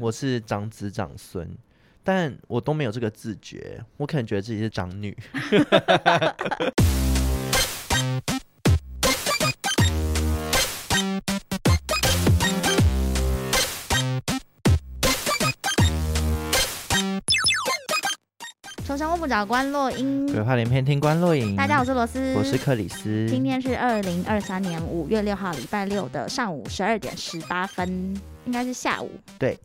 我是长子长孙，但我都没有这个自觉，我可能觉得自己是长女。找关落音，鬼话连篇听关洛影。大家好，我是罗斯，我是克里斯。今天是二零二三年五月六号，礼拜六的上午十二点十八分，应该是下午。对，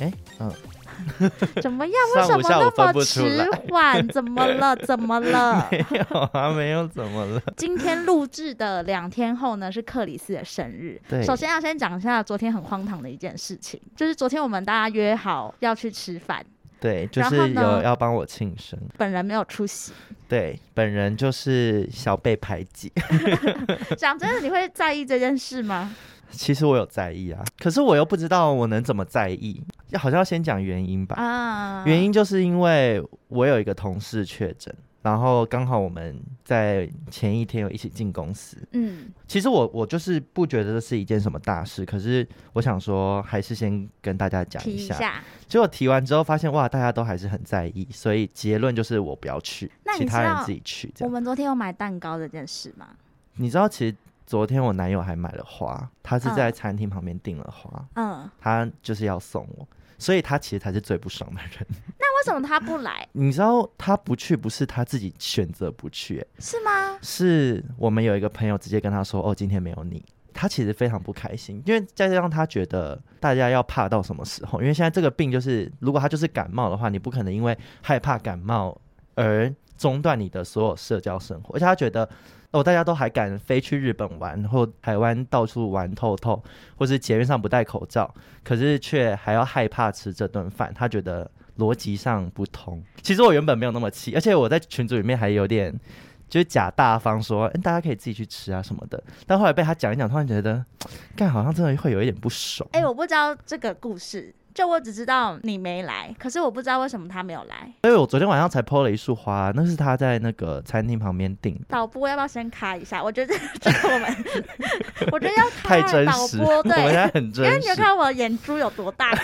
哎，嗯，怎么样？为什么那么迟缓？怎么了？怎么了？没有啊，没有怎么了。今天录制的两天后呢，是克里斯的生日。对，首先要先讲一下昨天很荒唐的一件事情，就是昨天我们大家约好要去吃饭。对，就是有要帮我庆生，本人没有出席。对，本人就是小被排挤。讲真的，你会在意这件事吗？其实我有在意啊，可是我又不知道我能怎么在意，好像要先讲原因吧。啊，原因就是因为我有一个同事确诊。然后刚好我们在前一天有一起进公司，嗯，其实我我就是不觉得这是一件什么大事，可是我想说还是先跟大家讲一下。提一下。结果提完之后发现哇，大家都还是很在意，所以结论就是我不要去，其他人自己去。我们昨天有买蛋糕这件事吗？你知道，其实昨天我男友还买了花，他是在餐厅旁边订了花，嗯，他就是要送我。所以他其实才是最不爽的人。那为什么他不来？你知道他不去不是他自己选择不去，欸，是吗？是我们有一个朋友直接跟他说：“哦，今天没有你。”他其实非常不开心，因为再加上他觉得大家要怕到什么时候？因为现在这个病就是，如果他就是感冒的话，你不可能因为害怕感冒而中断你的所有社交生活，而且他觉得。哦，大家都还敢飞去日本玩，或台湾到处玩透透，或是节面上不戴口罩，可是却还要害怕吃这顿饭，他觉得逻辑上不通。其实我原本没有那么气，而且我在群组里面还有点就是假大方说，嗯，大家可以自己去吃啊什么的。但后来被他讲一讲，突然觉得，干好像真的会有一点不爽。哎、我不知道这个故事。就我只知道你没来，可是我不知道为什么他没有来。所以我昨天晚上才 po 了一束花，那是他在那个餐厅旁边订的。导播要不要先卡一下？我觉得 这个我们，我觉得要太真实。对，我现在很真实，因为你有看我的眼珠有多大。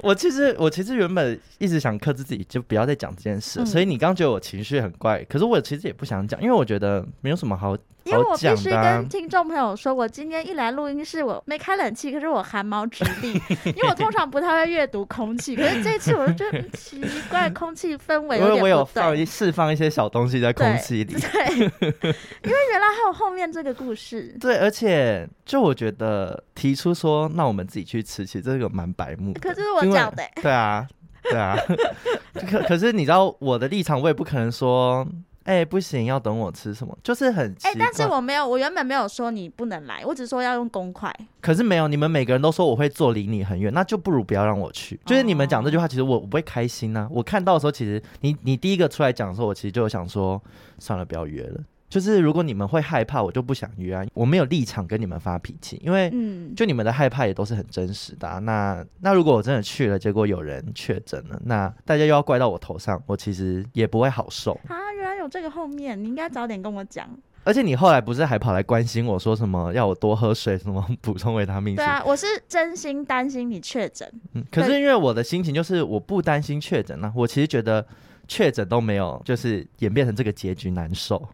我其实我其实原本一直想克制自己，就不要再讲这件事，嗯。所以你刚觉得我情绪很怪，可是我其实也不想讲，因为我觉得没有什么好。因为我必须跟听众朋友说，我今天一来录音室，我没开冷气，可是我汗毛直立，因为我通常不太会阅读空气，可是这次我就觉得奇怪，空气氛围。因为我有放一释放一些小东西在空气里，对，对 因为原来还有后面这个故事。对，而且就我觉得提出说，那我们自己去吃，其实这个蛮白目。可是我讲的，对啊，对啊。可可是你知道我的立场，我也不可能说。哎、欸，不行，要等我吃什么？就是很哎、欸，但是我没有，我原本没有说你不能来，我只说要用公筷。可是没有，你们每个人都说我会坐离你很远，那就不如不要让我去。就是你们讲这句话，其实我我不会开心呐、啊。我看到的时候，其实你你第一个出来讲的时候，我其实就想说，算了，不要约了。就是如果你们会害怕，我就不想约啊。我没有立场跟你们发脾气，因为嗯，就你们的害怕也都是很真实的、啊。那那如果我真的去了，结果有人确诊了，那大家又要怪到我头上，我其实也不会好受啊。原来有这个后面，你应该早点跟我讲。而且你后来不是还跑来关心我说什么要我多喝水，什么补充维他命？对啊，我是真心担心你确诊。嗯，可是因为我的心情就是我不担心确诊呢，我其实觉得确诊都没有，就是演变成这个结局难受。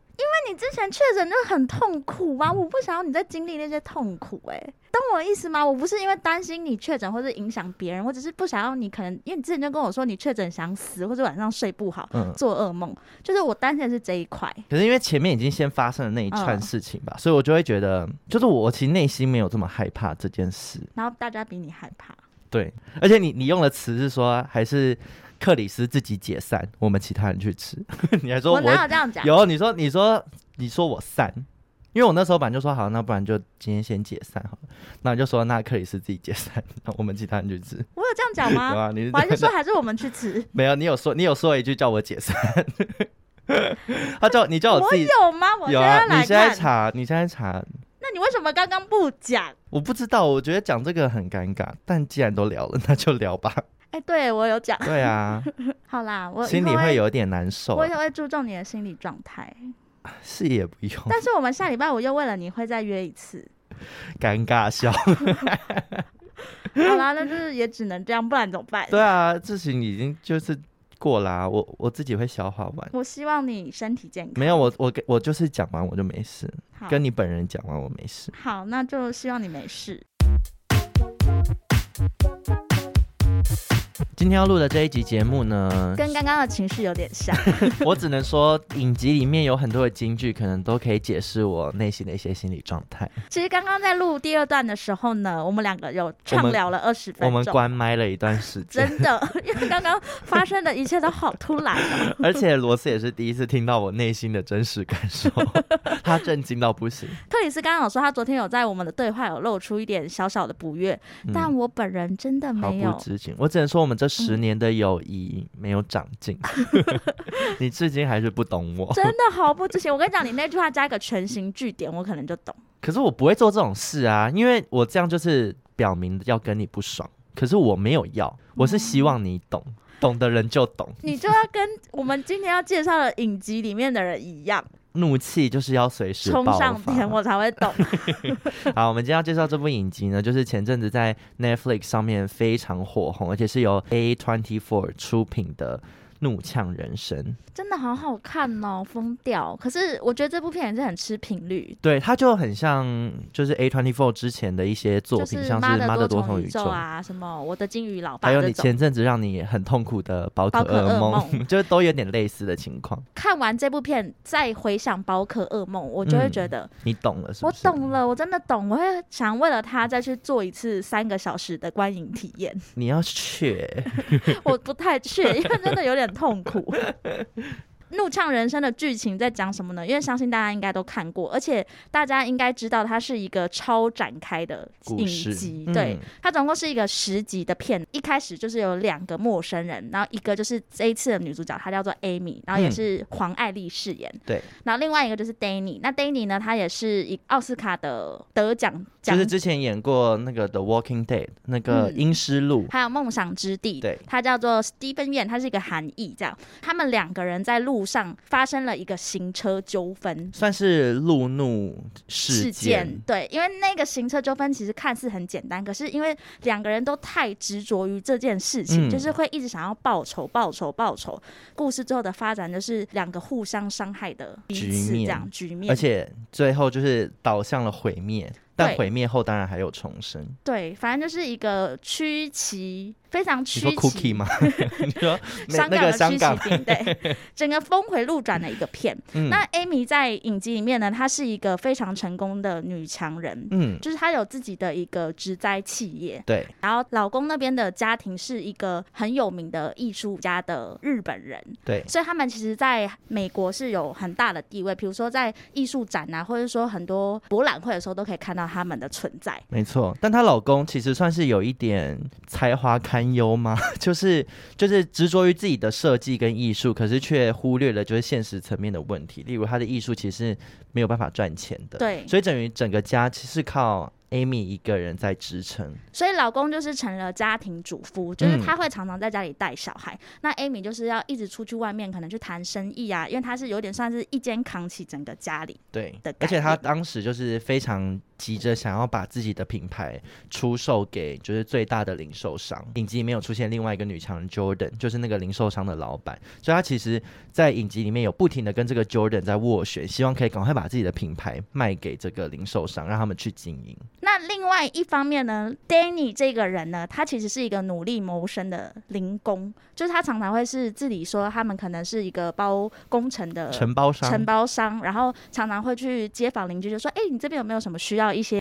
你之前确诊就很痛苦吗？我不想要你再经历那些痛苦、欸，哎，懂我的意思吗？我不是因为担心你确诊或者影响别人，我只是不想要你可能，因为你之前就跟我说你确诊想死或者晚上睡不好，嗯、做噩梦，就是我担心的是这一块。可是因为前面已经先发生了那一串事情吧，嗯、所以我就会觉得，就是我其实内心没有这么害怕这件事。然后大家比你害怕。对，而且你你用的词是说还是。克里斯自己解散，我们其他人去吃。你还说我，我哪有这样讲？有，你说，你说，你说我散，因为我那时候本来就说好，那不然就今天先解散好了。那你就说那克里斯自己解散，那我们其他人去吃。我有这样讲吗？有啊，你我还是说还是我们去吃？没有，你有说你有说一句叫我解散。他叫你叫我自己我有吗？我有啊，你现在查，你现在查。那你为什么刚刚不讲？我不知道，我觉得讲这个很尴尬。但既然都聊了，那就聊吧。哎、欸，对我有讲。对啊，好啦，我心里会有点难受。我也会注重你的心理状态。是也不用。但是我们下礼拜我又为了你会再约一次。尴尬笑。好啦，那就是也只能这样，不然怎么办？对啊，事情已经就是过啦、啊，我我自己会消化完。我希望你身体健康。没有，我我我就是讲完我就没事，跟你本人讲完我没事。好，那就希望你没事。今天要录的这一集节目呢，跟刚刚的情绪有点像。我只能说，影集里面有很多的金句，可能都可以解释我内心的一些心理状态。其实刚刚在录第二段的时候呢，我们两个有畅聊了二十分钟，我们关麦了一段时间。真的，因为刚刚发生的一切都好突然哦。而且罗斯也是第一次听到我内心的真实感受，他震惊到不行。特里斯刚刚有说，他昨天有在我们的对话有露出一点小小的不悦，嗯、但我本人真的没有。不知情，我只能说我们这十年的友谊没有长进，嗯、你至今还是不懂我，真的 毫不知情。我跟你讲，你那句话加一个全形句点，我可能就懂。可是我不会做这种事啊，因为我这样就是表明要跟你不爽。可是我没有要，我是希望你懂，嗯、懂的人就懂。你就要跟我们今天要介绍的影集里面的人一样，怒气就是要随时冲上天，我才会懂。好，我们今天要介绍这部影集呢，就是前阵子在 Netflix 上面非常火红，而且是由 A Twenty Four 出品的。怒呛人生真的好好看哦，疯掉！可是我觉得这部片也是很吃频率，对，它就很像就是 A twenty four 之前的一些作品，像是《妈的多重宇宙》啊，什么《我的金鱼老爸》，还有你前阵子让你很痛苦的宝可噩梦，就是都有点类似的情况。看完这部片再回想宝可噩梦，我就会觉得、嗯、你懂了是不是？我懂了，我真的懂，我会想为了他再去做一次三个小时的观影体验。你要去？我不太去，因为真的有点。痛苦。怒呛人生的剧情在讲什么呢？因为相信大家应该都看过，而且大家应该知道它是一个超展开的影集。对，嗯、它总共是一个十集的片。一开始就是有两个陌生人，然后一个就是这一次的女主角，她叫做 Amy，然后也是黄爱丽饰演。对、嗯，然后另外一个就是 Danny。那 Danny 呢，她也是一奥斯卡的得奖，就是之前演过那个 The Walking Dead 那个阴尸路，还有梦想之地。对，他叫做 Steven Yeun，他是一个韩裔。这样，他们两个人在路上发生了一个行车纠纷，算是路怒事件。对，因为那个行车纠纷其实看似很简单，可是因为两个人都太执着于这件事情，嗯、就是会一直想要报仇、报仇、报仇。故事最后的发展就是两个互相伤害的彼此这样局面，局面，而且最后就是导向了毁灭。但毁灭后当然还有重生。对，反正就是一个曲奇。非常曲奇，你说 cookie 吗？你说 香港的曲奇饼，对，整个峰回路转的一个片。嗯、那 Amy 在影集里面呢，她是一个非常成功的女强人，嗯，就是她有自己的一个植栽企业，对。然后老公那边的家庭是一个很有名的艺术家的日本人，对，所以他们其实在美国是有很大的地位。比如说在艺术展啊，或者说很多博览会的时候，都可以看到他们的存在。没错，但她老公其实算是有一点才华堪忧吗？就是就是执着于自己的设计跟艺术，可是却忽略了就是现实层面的问题。例如，他的艺术其实没有办法赚钱的，对，所以等于整个家其实靠 Amy 一个人在支撑。所以老公就是成了家庭主夫，就是他会常常在家里带小孩。嗯、那 Amy 就是要一直出去外面，可能去谈生意啊，因为他是有点算是一肩扛起整个家里。对的，而且他当时就是非常。急着想要把自己的品牌出售给就是最大的零售商，影集里面有出现另外一个女强人 Jordan，就是那个零售商的老板，所以他其实，在影集里面有不停的跟这个 Jordan 在斡旋，希望可以赶快把自己的品牌卖给这个零售商，让他们去经营。那另外一方面呢，Danny 这个人呢，他其实是一个努力谋生的零工，就是他常常会是自己说他们可能是一个包工程的承包商，承包商，然后常常会去街坊邻居就说，哎、欸，你这边有没有什么需要？一些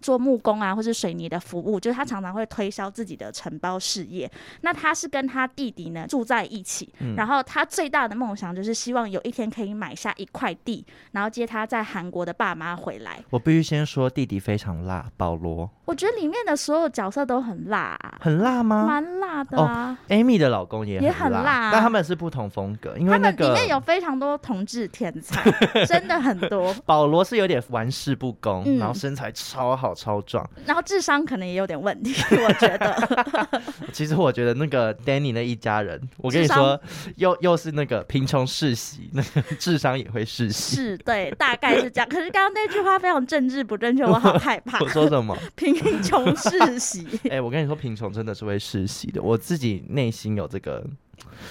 做木工啊，或是水泥的服务，就是他常常会推销自己的承包事业。那他是跟他弟弟呢住在一起，嗯、然后他最大的梦想就是希望有一天可以买下一块地，然后接他在韩国的爸妈回来。我必须先说，弟弟非常辣，保罗。我觉得里面的所有角色都很辣，很辣吗？蛮辣辣的啊。哦、Amy 的老公也很辣，也很辣啊、但他们是不同风格，因为那个里面有非常多同志天才，真的很多。保罗是有点玩世不恭，嗯、然后身材超好超壮，然后智商可能也有点问题，我觉得。其实我觉得那个 Danny 那一家人，我跟你说，又又是那个贫穷世袭，那个智商也会世袭。是，对，大概是这样。可是刚刚那句话非常政治不正确，我好害怕。我说什么？贫穷世袭。哎、欸，我跟你说，贫穷真的是会世袭的。我自己内心有这个。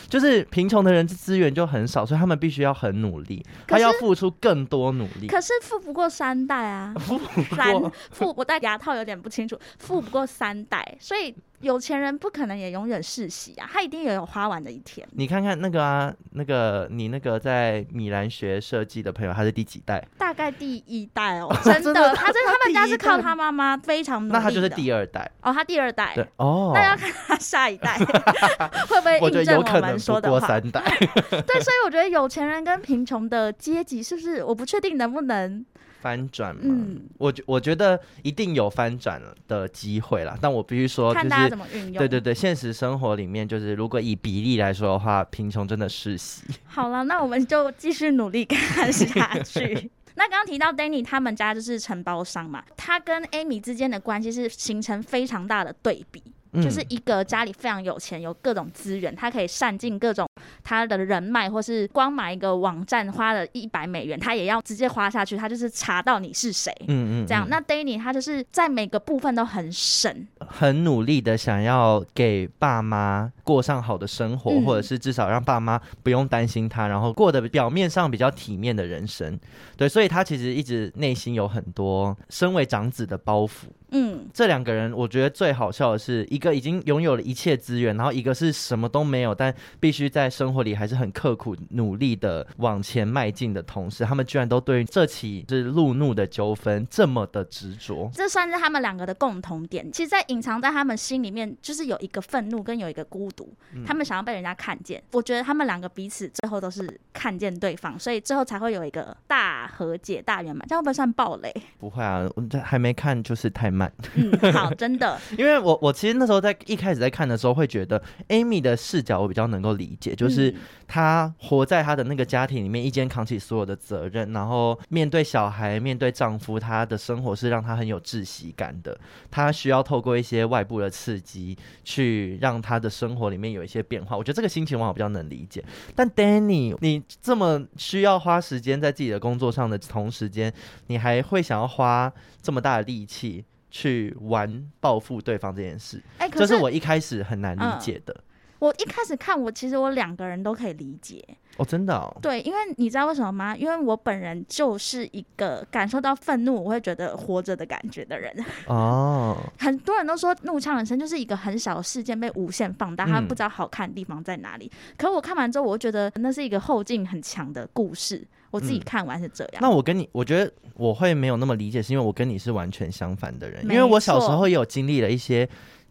就是贫穷的人资源就很少，所以他们必须要很努力，他要付出更多努力。可是富不过三代啊，富三富，我戴牙套有点不清楚，富不过三代，所以。有钱人不可能也永远世袭啊，他一定也有花完的一天。你看看那个啊，那个你那个在米兰学设计的朋友，他是第几代？大概第一代哦，真的，他在他们家是靠他妈妈非常努力。那他就是第二代哦，他第二代。对哦，那要看他下一代 会不会印证有可能不过三代。对，所以我觉得有钱人跟贫穷的阶级是不是？我不确定能不能。翻转嘛，嗯，我我觉得一定有翻转的机会啦。但我必须说，就是，看大家怎么运用。对对对，现实生活里面，就是如果以比例来说的话，贫穷真的世袭。好了，那我们就继续努力看下去。那刚刚提到 Danny 他们家就是承包商嘛，他跟 Amy 之间的关系是形成非常大的对比。就是一个家里非常有钱，有各种资源，他可以善尽各种他的人脉，或是光买一个网站花了一百美元，他也要直接花下去，他就是查到你是谁，嗯嗯，这样。那 Danny 他就是在每个部分都很省，很努力的想要给爸妈过上好的生活，或者是至少让爸妈不用担心他，然后过得表面上比较体面的人生。对，所以他其实一直内心有很多身为长子的包袱。嗯，这两个人我觉得最好笑的是，一个已经拥有了一切资源，然后一个是什么都没有，但必须在生活里还是很刻苦努力的往前迈进的同时，他们居然都对这起是路怒的纠纷这么的执着。这算是他们两个的共同点。其实，在隐藏在他们心里面，就是有一个愤怒跟有一个孤独，他们想要被人家看见。我觉得他们两个彼此最后都是看见对方，所以最后才会有一个大和解、大圆满。这样会不会算暴雷？不会啊，我这还没看，就是太慢。嗯，好，真的，因为我我其实那时候在一开始在看的时候，会觉得 Amy 的视角我比较能够理解，就是她活在她的那个家庭里面，一肩扛起所有的责任，然后面对小孩，面对丈夫，她的生活是让她很有窒息感的，她需要透过一些外部的刺激，去让她的生活里面有一些变化。我觉得这个心情往往比较能理解。但 Danny，你这么需要花时间在自己的工作上的同时间，你还会想要花这么大的力气？去玩报复对方这件事，哎、欸，这是我一开始很难理解的。嗯、我一开始看，我其实我两个人都可以理解。哦，真的哦。对，因为你知道为什么吗？因为我本人就是一个感受到愤怒，我会觉得活着的感觉的人。哦。很多人都说《怒呛人生》就是一个很小的事件被无限放大，他不知道好看的地方在哪里。嗯、可我看完之后，我觉得那是一个后劲很强的故事。我自己看完是这样。嗯、那我跟你，我觉得我会没有那么理解，是因为我跟你是完全相反的人。因为我小时候也有经历了一些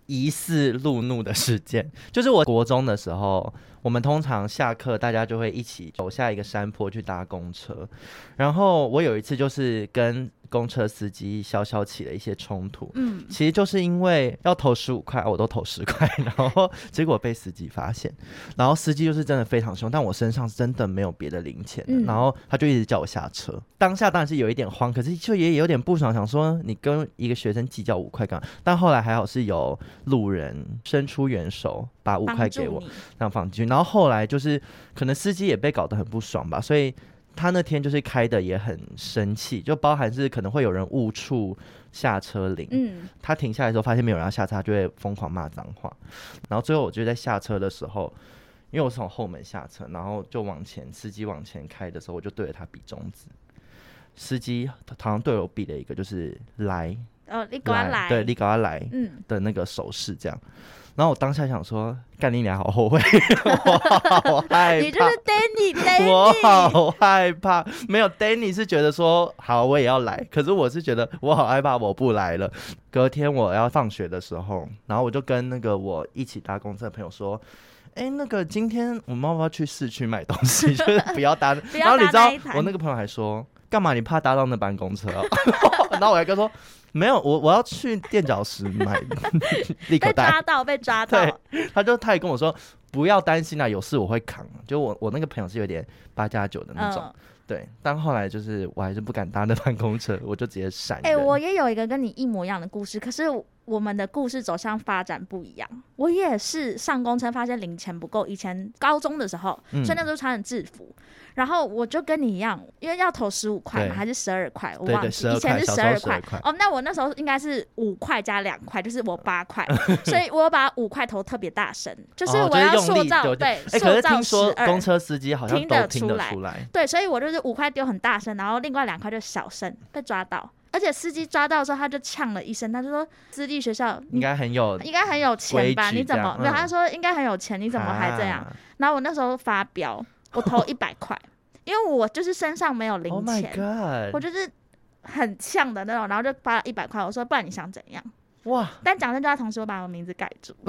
疑似路怒的事件，就是我国中的时候。我们通常下课，大家就会一起走下一个山坡去搭公车。然后我有一次就是跟公车司机小小起了一些冲突，嗯，其实就是因为要投十五块，我都投十块，然后结果被司机发现，然后司机就是真的非常凶，但我身上真的没有别的零钱，嗯，然后他就一直叫我下车。当下当然是有一点慌，可是就也有点不爽，想说你跟一个学生计较五块干嘛？但后来还好是有路人伸出援手，把五块给我，这样放进去。然后后来就是可能司机也被搞得很不爽吧，所以他那天就是开的也很生气，就包含是可能会有人误触下车铃，嗯，他停下来的时候发现没有人要下车，他就会疯狂骂脏话。然后最后我就在下车的时候，因为我是从后门下车，然后就往前，司机往前开的时候，我就对着他比中指，司机他好像对我比了一个就是来，哦，你赶快来，对，你赶快来，嗯的那个手势这样。然后我当下想说，干你俩好后悔，我好害怕。你就是 Danny，Danny，我好害怕。没有 Danny 是觉得说好，我也要来。可是我是觉得我好害怕，我不来了。隔天我要放学的时候，然后我就跟那个我一起搭公车的朋友说，哎，那个今天我们要不要去市区买东西？就是不要搭。然后你知道我那个朋友还说，干嘛？你怕搭到那班公车？然后我还跟他说没有，我我要去垫脚石买 立可带。被抓到，被抓到。对，他就他也跟我说不要担心啦，有事我会扛。就我我那个朋友是有点八加九的那种。嗯对，但后来就是我还是不敢搭那班公车，我就直接闪。哎、欸，我也有一个跟你一模一样的故事，可是我们的故事走向发展不一样。我也是上公车发现零钱不够，以前高中的时候，嗯、所以那时候穿的制服。然后我就跟你一样，因为要投十五块嘛，还是十二块？我忘记以前是十二块。哦，那我那时候应该是五块加两块，就是我八块，所以我把五块投特别大声，就是我要塑造、哦、对。可是听说公车司机好像都听得出来，对，所以我就是五块丢很大声，然后另外两块就小声被抓到，而且司机抓到的时候他就呛了一声，他就说私立学校应该很有，应该很有钱吧？你怎么？对、嗯，他说应该很有钱，你怎么还这样？啊、然后我那时候发飙。我投一百块，因为我就是身上没有零钱，oh、我就是很呛的那种，然后就发了一百块。我说，不然你想怎样？哇！但讲真，就在同时，我把我名字改住，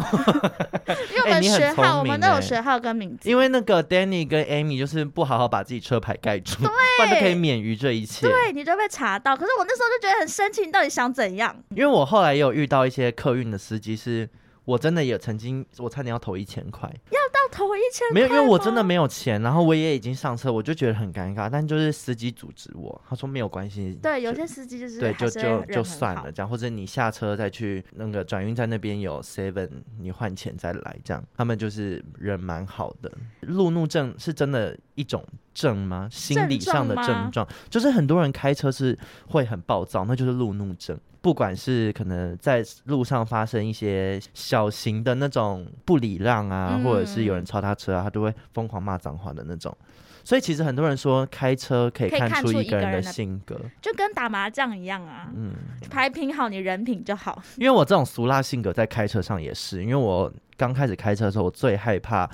因为我们学号、欸，我们都有学号跟名字。因为那个 Danny 跟 Amy 就是不好好把自己车牌盖住，对，不然就可以免于这一切。对，你就被查到。可是我那时候就觉得很生气，你到底想怎样？因为我后来也有遇到一些客运的司机是。我真的也曾经，我差点要投一千块，要到投一千块？没有，因为我真的没有钱，然后我也已经上车，我就觉得很尴尬。但就是司机阻止我，他说没有关系。对，有些司机就是对，就就就算了这样，或者你下车再去那个转运站那边有 seven，你换钱再来这样。他们就是人蛮好的。路怒症是真的一种症吗？心理上的症状，就是很多人开车是会很暴躁，那就是路怒症。不管是可能在路上发生一些小型的那种不礼让啊，嗯、或者是有人超他车啊，他都会疯狂骂脏话的那种。所以其实很多人说开车可以看出一个人的性格，就跟打麻将一样啊。嗯，牌品好，你人品就好。因为我这种俗辣性格在开车上也是，因为我刚开始开车的时候，我最害怕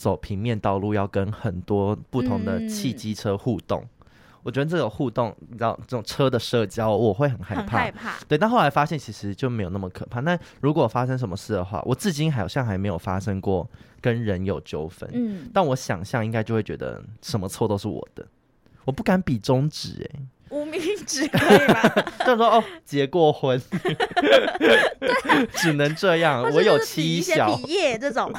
走平面道路，要跟很多不同的汽机车互动。嗯我觉得这种互动，你知道，这种车的社交，我会很害怕。很害怕。对，但后来发现其实就没有那么可怕。那如果发生什么事的话，我至今好像还没有发生过跟人有纠纷。嗯。但我想象应该就会觉得什么错都是我的，我不敢比中指哎、欸。无名指可以吗？就是说哦，结过婚，对，只能这样。我有妻小，毕业这种。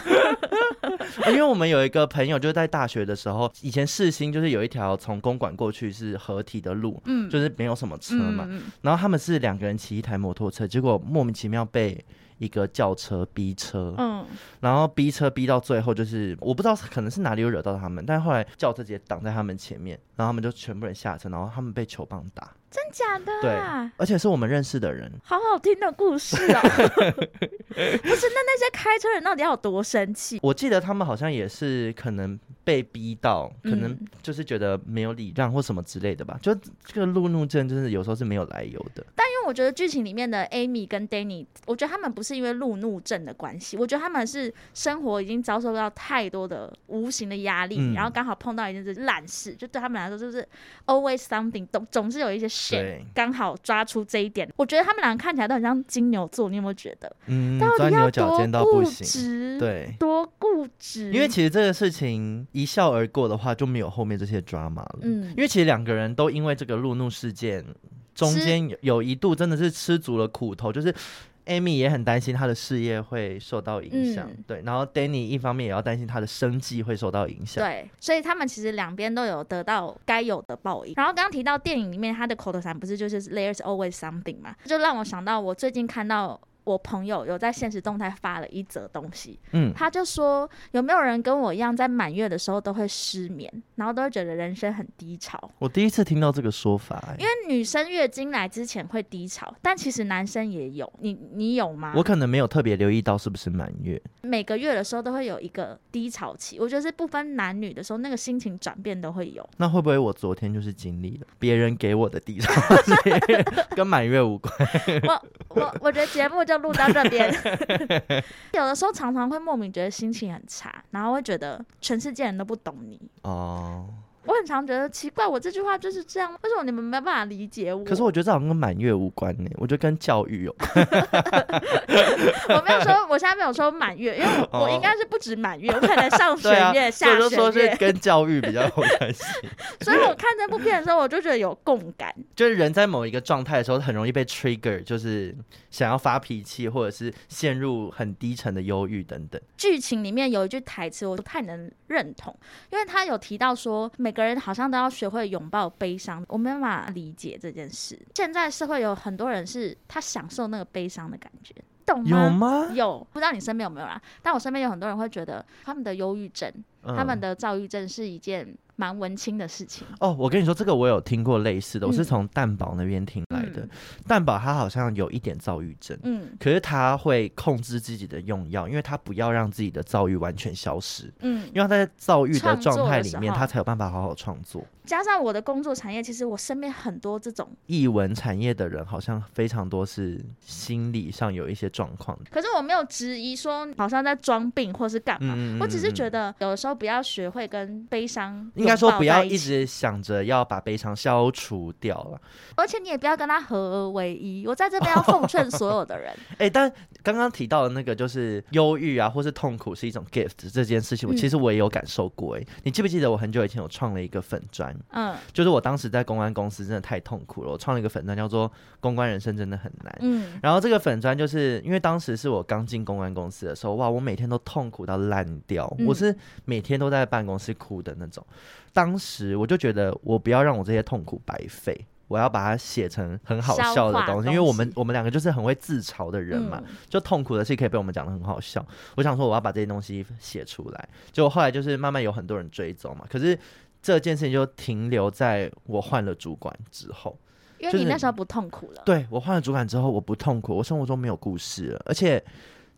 因为我们有一个朋友，就是在大学的时候，以前世新就是有一条从公馆过去是合体的路，嗯，就是没有什么车嘛。嗯、然后他们是两个人骑一台摩托车，结果莫名其妙被。一个轿车逼车，嗯，然后逼车逼到最后，就是我不知道可能是哪里有惹到他们，但是后来轿车直接挡在他们前面，然后他们就全部人下车，然后他们被球棒打。真假的？对，而且是我们认识的人。好好听的故事哦。不是，那那些开车人到底要有多生气？我记得他们好像也是可能被逼到，可能就是觉得没有礼让或什么之类的吧。嗯、就这个路怒症，就是有时候是没有来由的。但因为我觉得剧情里面的 Amy 跟 Danny，我觉得他们不是因为路怒症的关系，我觉得他们是生活已经遭受到太多的无形的压力，嗯、然后刚好碰到一件事烂事，就对他们来说就是 always something，总总是有一些。shit，，刚好抓出这一点，我觉得他们两个看起来都很像金牛座，你有没有觉得？嗯，钻牛角尖到不行，对，多固执。因为其实这个事情一笑而过的话，就没有后面这些 drama 了。嗯，因为其实两个人都因为这个路怒事件，中间有有一度真的是吃足了苦头，就是。Amy 也很担心他的事业会受到影响，嗯，对。然后 Danny 一方面也要担心他的生计会受到影响，对。所以他们其实两边都有得到该有的报应。然后刚刚提到电影里面他的口头禅不是就是 There's always something 嘛，就让我想到我最近看到。我朋友有在现实动态发了一则东西，嗯，他就说有没有人跟我一样在满月的时候都会失眠，然后都会觉得人生很低潮。我第一次听到这个说法，欸，因为女生月经来之前会低潮，但其实男生也有，你你有吗？我可能没有特别留意到是不是满月，每个月的时候都会有一个低潮期，我觉得是不分男女的时候，那个心情转变都会有。那会不会我昨天就是经历了别人给我的低潮，跟满月无关？我我我觉得节目就录到这边。有的时候常常会莫名觉得心情很差，然后会觉得全世界人都不懂你。哦，我很常觉得奇怪，我这句话就是这样，为什么你们没办法理解我？可是我觉得这好像跟满月无关呢，我觉得跟教育有关。我没有说，我现在没有说满月，因为我，我应该是不止满月，我可能上弦月、啊、下弦月，就说是跟教育比较有关系。所以我看这部片的时候，我就觉得有共感，就是人在某一个状态的时候，很容易被 trigger，就是想要发脾气，或者是陷入很低沉的忧郁等等。剧情里面有一句台词，我不太能认同，因为他有提到说，每个人好像都要学会拥抱悲伤，我没办法理解这件事。现在社会有很多人是他享受那个悲伤的感觉，懂吗？有吗？有，不知道你身边有没有啦？但我身边有很多人会觉得他们的忧郁症、嗯、他们的躁郁症是一件蛮文青的事情哦。我跟你说，这个我有听过类似的，我是从蛋宝那边听来的。嗯、蛋宝他好像有一点躁郁症，嗯，可是他会控制自己的用药，因为他不要让自己的躁郁完全消失，嗯，因为他在躁郁的状态里面，他才有办法好好创作。加上我的工作产业，其实我身边很多这种译文产业的人，好像非常多是心理上有一些状况。可是我没有质疑说好像在装病或是干嘛，嗯、我只是觉得有的时候不要学会跟悲伤，应该说不要一直想着要把悲伤消除掉了，而且你也不要跟他合而为一。我在这边要奉劝所有的人，哎、欸，但刚刚提到的那个就是忧郁啊，或是痛苦是一种 gift 这件事情，我其实我也有感受过。哎、嗯，你记不记得我很久以前有创了一个粉砖？嗯，就是我当时在公关公司真的太痛苦了，我创了一个粉砖叫做“公关人生真的很难”。嗯，然后这个粉砖就是因为当时是我刚进公关公司的时候，哇，我每天都痛苦到烂掉，嗯、我是每天都在办公室哭的那种。当时我就觉得，我不要让我这些痛苦白费，我要把它写成很好笑的东西，因为我们我们两个就是很会自嘲的人嘛，嗯、就痛苦的事可以被我们讲的很好笑。我想说，我要把这些东西写出来，就后来就是慢慢有很多人追踪嘛，可是。这件事情就停留在我换了主管之后，因为你那时候不痛苦了。就是、对，我换了主管之后，我不痛苦，我生活中没有故事了。而且，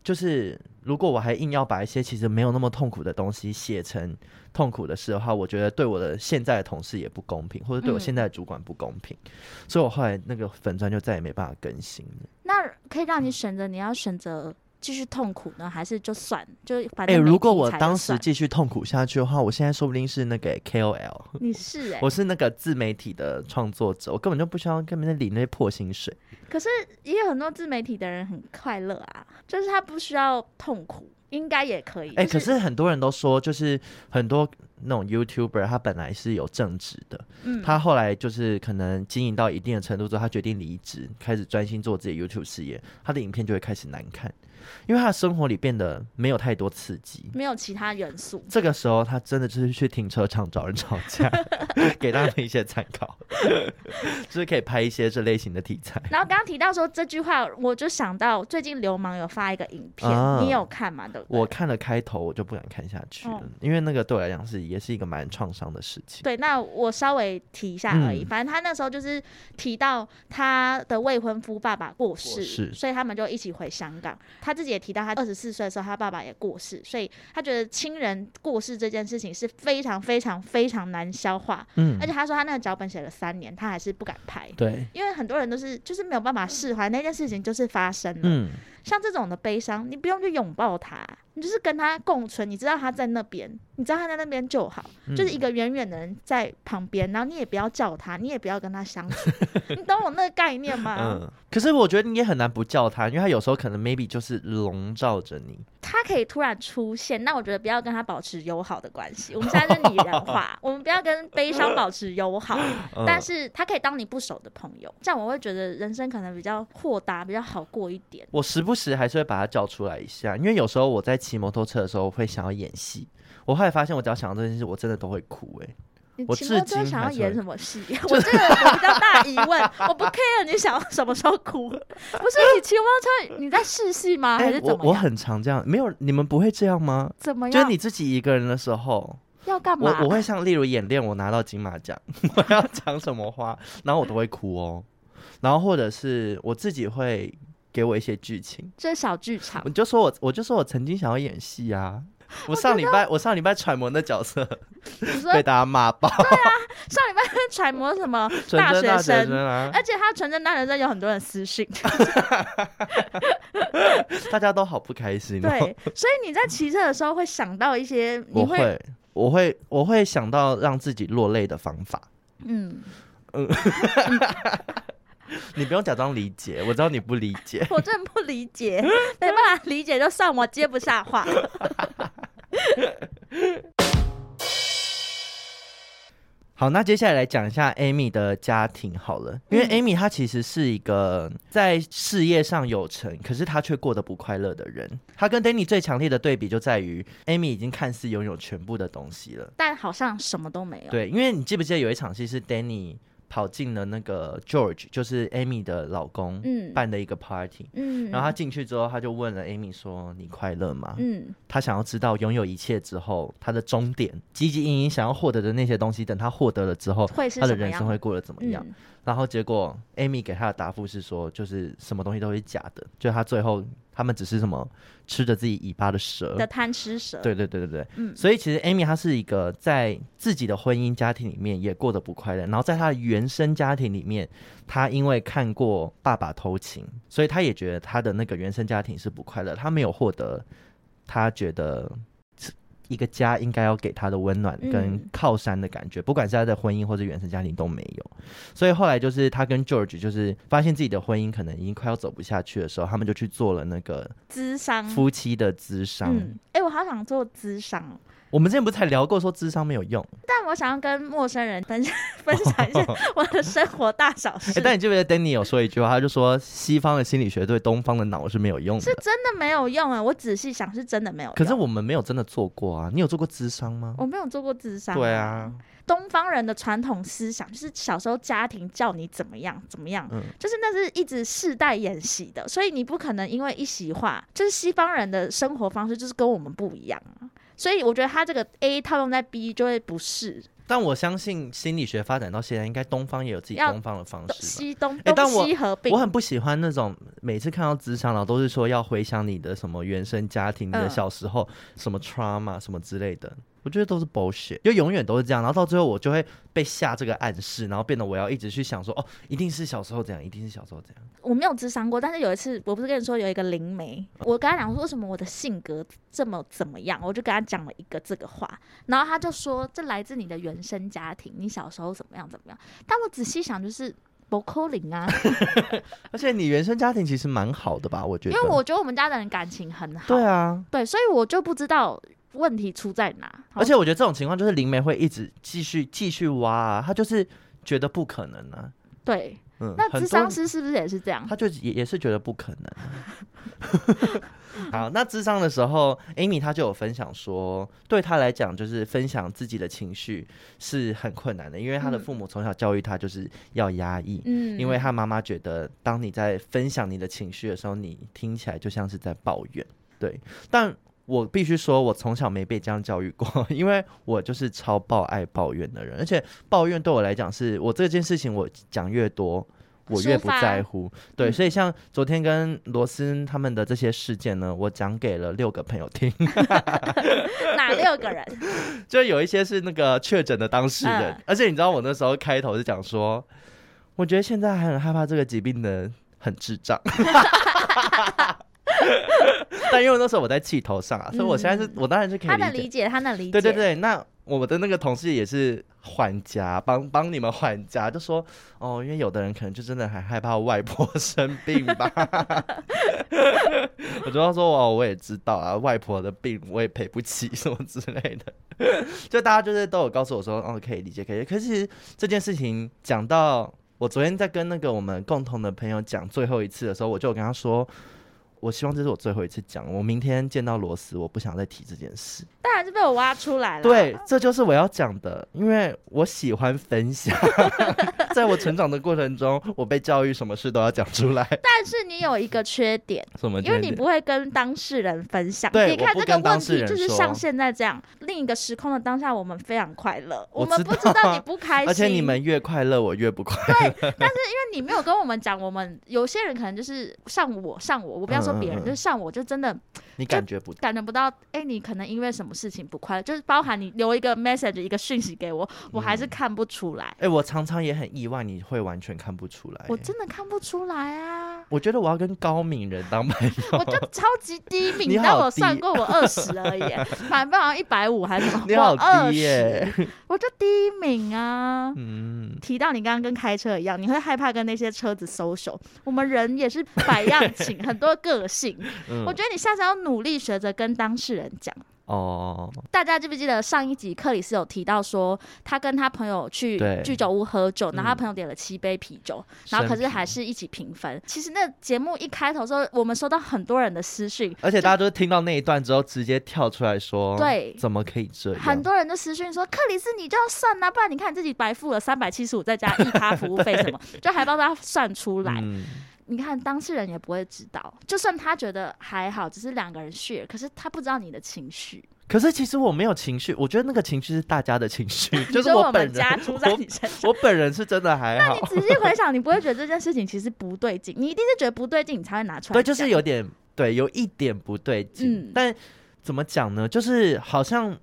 就是如果我还硬要把一些其实没有那么痛苦的东西写成痛苦的事的话，我觉得对我的现在的同事也不公平，或者对我现在的主管不公平。嗯、所以我后来那个粉砖就再也没办法更新了。那可以让你选择，你要选择。继续痛苦呢，还是就算就反正？哎、欸，如果我当时继续痛苦下去的话，我现在说不定是那个 KOL。你是哎、欸，我是那个自媒体的创作者，我根本就不需要跟别人领那些破薪水。可是也有很多自媒体的人很快乐啊，就是他不需要痛苦，应该也可以。哎、欸，可是很多人都说，就是很多那种 YouTuber，他本来是有正职的，嗯，他后来就是可能经营到一定的程度之后，他决定离职，开始专心做自己 YouTube 事业，他的影片就会开始难看。因为他的生活里变得没有太多刺激，没有其他元素。这个时候，他真的就是去停车场找人吵架，给他们一些参考，就是可以拍一些这类型的题材。然后刚刚提到说这句话，我就想到最近流氓有发一个影片，啊、你有看吗？对不对？我看了开头，我就不敢看下去了，嗯、因为那个对我来讲是也是一个蛮创伤的事情。对，那我稍微提一下而已。嗯、反正他那时候就是提到他的未婚夫爸爸过世，是所以他们就一起回香港。他自己也提到，他二十四岁的时候，他爸爸也过世，所以他觉得亲人过世这件事情是非常非常非常难消化。嗯，而且他说他那个脚本写了三年，他还是不敢拍。对，因为很多人都是就是没有办法释怀那件事情，就是发生了。嗯，像这种的悲伤，你不用去拥抱他。你就是跟他共存，你知道他在那边，你知道他在那边就好，嗯、就是一个远远的人在旁边，然后你也不要叫他，你也不要跟他相处，你懂我那个概念吗？嗯。可是我觉得你也很难不叫他，因为他有时候可能 maybe 就是笼罩着你。他可以突然出现，那我觉得不要跟他保持友好的关系。我们现在是拟人化，我们不要跟悲伤保持友好，嗯、但是他可以当你不熟的朋友，这样我会觉得人生可能比较豁达，比较好过一点。我时不时还是会把他叫出来一下，因为有时候我在。骑摩托车的时候会想要演戏，我后来发现，我只要想到这件事，我真的都会哭、欸。哎，我骑摩托车想要演什么戏？我这个我比较大疑问，我不 care 你想要什么时候哭。不是你骑摩托车你在试戏吗？还是怎么、欸？我我很常这样，没有你们不会这样吗？怎么样？就是你自己一个人的时候要干嘛？我我会像例如演练，我拿到金马奖，我要讲什么话，然后我都会哭哦。然后或者是我自己会。给我一些剧情，这是小剧场。我就说我，我就说我曾经想要演戏啊。我上礼拜，我，我上礼拜揣摩的角色，被大家骂爆。对啊，上礼拜揣摩什么大学生，大学生啊、而且他纯真大学生有很多人私信，大家都好不开心、哦。对，所以你在骑车的时候会想到一些，你会。我会我会想到让自己落泪的方法。嗯嗯，你不用假装理解，我知道你不理解。我真的不理解，没办法理解，就算我接不下话。好，那接下来来讲一下 Amy 的家庭好了，因为 Amy 她其实是一个在事业上有成，可是她却过得不快乐的人。她跟 Danny 最强烈的对比就在于，Amy 已经看似拥有全部的东西了，但好像什么都没有。对，因为你记不记得有一场戏是 Danny。跑进了那个 George，就是 Amy 的老公，嗯，办的一个 party，嗯，然后他进去之后，他就问了 Amy 说：“你快乐吗？”嗯，他想要知道拥有一切之后，他的终点，汲汲营营想要获得的那些东西，等他获得了之后，他的人生会过得怎么样？嗯，然后结果 Amy 给他的答复是说，就是什么东西都是假的，就他最后。他们只是什么吃着自己尾巴的蛇。的贪吃蛇，对对对对对，嗯，所以其实 Amy 她是一个在自己的婚姻家庭里面也过得不快乐，然后在她的原生家庭里面，她因为看过爸爸偷情，所以她也觉得她的那个原生家庭是不快乐，她没有获得她觉得。一个家应该要给他的温暖跟靠山的感觉，嗯、不管是他的婚姻或者原生家庭都没有，所以后来就是他跟 George 就是发现自己的婚姻可能已经快要走不下去的时候，他们就去做了那个咨商夫妻的咨商。哎、嗯欸，我好想做咨商。我们之前不是才聊过说智商没有用，但我想要跟陌生人分享 分享一下 我的生活大小事。欸、但你记不记得 Danny 有说一句话，他就说西方的心理学对东方的脑是没有用的，是真的没有用啊！我仔细想是真的没有用。可是我们没有真的做过啊，你有做过智商吗？我没有做过智商。对啊，东方人的传统思想就是小时候家庭叫你怎么样怎么样，嗯，就是那是一直世代演习的，所以你不可能因为一席话，就是西方人的生活方式就是跟我们不一样啊。所以我觉得他这个 A 套用在 B 就会不是。但我相信心理学发展到现在，应该东方也有自己东方的方式。西东东西合并。我很不喜欢那种每次看到咨商了都是说要回想你的什么原生家庭、你的小时候什么 trauma 什么之类的。我觉得都是 bullshit，就永远都是这样，然后到最后我就会被下这个暗示，然后变得我要一直去想说，哦，一定是小时候这样，一定是小时候这样。我没有智商过，但是有一次，我不是跟你说有一个灵媒，我跟他讲说为什么我的性格这么怎么样，我就跟他讲了一个这个话，然后他就说这来自你的原生家庭，你小时候怎么样怎么样。但我仔细想，就是不可能啊。而且你原生家庭其实蛮好的吧？我觉得，因为我觉得我们家的人感情很好。对啊，对，所以我就不知道。问题出在哪？而且我觉得这种情况就是灵媒会一直继续继续挖啊，他就是觉得不可能啊。对，嗯，那智商师是不是也是这样？他就也也是觉得不可能啊。好，那智商的时候，Amy 她就有分享说，对她来讲，就是分享自己的情绪是很困难的，因为她的父母从小教育她就是要压抑。嗯，因为她妈妈觉得，当你在分享你的情绪的时候，你听起来就像是在抱怨。对，但。我必须说，我从小没被这样教育过，因为我就是超爆爱抱怨的人，而且抱怨对我来讲，是我这件事情我讲越多，我越不在乎。对，所以像昨天跟罗斯他们的这些事件呢，我讲给了六个朋友听。哪六个人？就有一些是那个确诊的当事人，而且你知道我那时候开头是讲说，我觉得现在还很害怕这个疾病的很智障。但因为那时候我在气头上啊，所以我现在是，我当然是可以理解。他能理解，他能理解。对对对，那我的那个同事也是缓颊，帮帮你们缓颊，就说哦，因为有的人可能就真的还害怕外婆生病吧。我就要说哦，我也知道啊，外婆的病我也赔不起什么之类的。就大家就是都有告诉我说，哦，可以理解，可以。可是其实这件事情讲到我昨天在跟那个我们共同的朋友讲最后一次的时候，我就有跟他说。我希望这是我最后一次讲。我明天见到罗斯，我不想再提这件事。当然是被我挖出来了。对，这就是我要讲的，因为我喜欢分享。在我成长的过程中，我被教育什么事都要讲出来。但是你有一个缺点，什么？因为你不会跟当事人分享。对，你看这个问题就是像现在这样，另一个时空的当下，我们非常快乐。我们不知道你不开心，而且你们越快乐，我越不快乐。对，但是因为你没有跟我们讲，我们有些人可能就是像我，像我，我不要说。别人就是像我，就真的你感觉不感觉不到，哎、欸，你可能因为什么事情不快乐，就是包含你留一个 message 一个讯息给我，我还是看不出来。哎、嗯欸，我常常也很意外，你会完全看不出来。我真的看不出来啊！我觉得我要跟高敏人当朋友，我就超级低 敏，你但我算过我二十而已，满分好像一百五还是什么？你好低耶，我就低敏啊。嗯，提到你刚刚跟开车一样，你会害怕跟那些车子 social。我们人也是百样情，很多个性。嗯、我觉得你下次要努力学着跟当事人讲。哦，大家记不记得上一集克里斯有提到说，他跟他朋友去居酒屋喝酒，然后他朋友点了七杯啤酒，嗯、然后可是还是一起平分。其实那节目一开头的时候，我们收到很多人的私讯，而且大家都听到那一段之后，直接跳出来说，对，怎么可以这样？很多人的私讯说，克里斯你就要算呐、啊，不然你看你自己白付了三百七十五，再加一趴服务费什么，就还帮他算出来。嗯你看当事人也不会知道，就算他觉得还好，只是两个人 share，可是他不知道你的情绪。可是其实我没有情绪，我觉得那个情绪是大家的情绪，就是我本人。我，我本人是真的还好。那你仔细回想，你不会觉得这件事情其实不对劲？你一定是觉得不对劲，你才会拿出来。对，就是有点对，有一点不对劲。嗯，但怎么讲呢？就是好像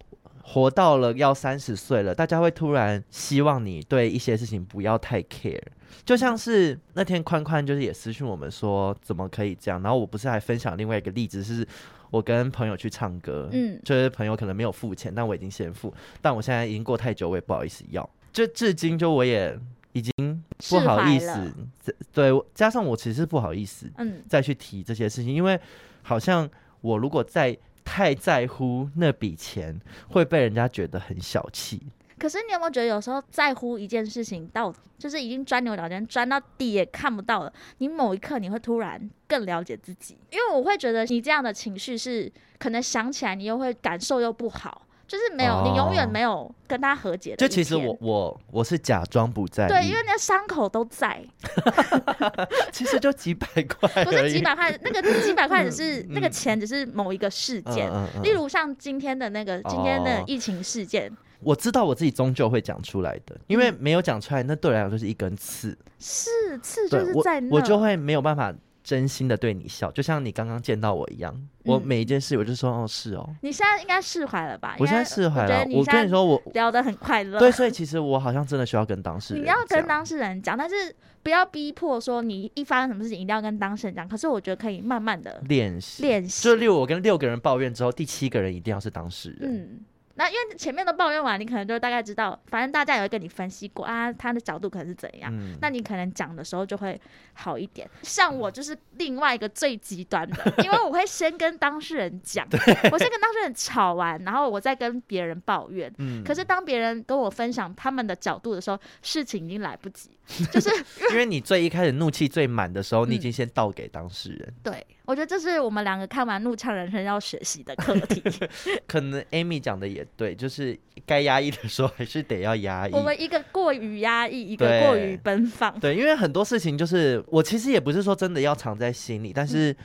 活到了要三十岁了，大家会突然希望你对一些事情不要太 care。就像是那天宽宽就是也私讯我们说怎么可以这样，然后我不是还分享另外一个例子，是我跟朋友去唱歌，嗯，就是朋友可能没有付钱，但我已经先付，但我现在已经过太久，我也不好意思要，就至今就我也已经不好意思，对，加上我其实不好意思，嗯，再去提这些事情，因为好像我如果再太在乎那笔钱，会被人家觉得很小气。可是你有没有觉得，有时候在乎一件事情到，就是已经钻牛角尖，钻到底也看不到了。你某一刻你会突然更了解自己，因为我会觉得你这样的情绪是可能想起来你又会感受又不好，就是没有、哦、你永远没有跟他和解的。就其实我我我是假装不在意，对，因为那伤口都在。其实就几百 块，不是几百块，那个几百块只是、嗯、那个钱，只是某一个事件。嗯嗯嗯、例如像今天的那个今天的疫情事件。哦我知道我自己终究会讲出来的，因为没有讲出来，那对我来讲就是一根刺。是刺，就是在那我，我就会没有办法真心的对你笑，就像你刚刚见到我一样。嗯、我每一件事，我就说哦，是哦。你现在应该释怀了吧？我现在释怀了。我跟你说，我聊得很快乐。对，所以其实我好像真的需要跟当事人。你要跟当事人讲，但是不要逼迫说你一发生什么事情一定要跟当事人讲。可是我觉得可以慢慢的练习练习。就例如我跟六个人抱怨之后，第七个人一定要是当事人。嗯。那因为前面都抱怨完，你可能就大概知道，反正大家也会跟你分析过啊，他的角度可能是怎样。嗯、那你可能讲的时候就会好一点。像我就是另外一个最极端的，因为我会先跟当事人讲，我先跟当事人吵完，然后我再跟别人抱怨。嗯、可是当别人跟我分享他们的角度的时候，事情已经来不及。就是 因为你最一开始怒气最满的时候，你已经先倒给当事人。嗯、对，我觉得这是我们两个看完《怒呛人生》要学习的课题。可能 Amy 讲的也对，就是该压抑的时候还是得要压抑。我们一个过于压抑，一个过于奔放。对，因为很多事情就是我其实也不是说真的要藏在心里，但是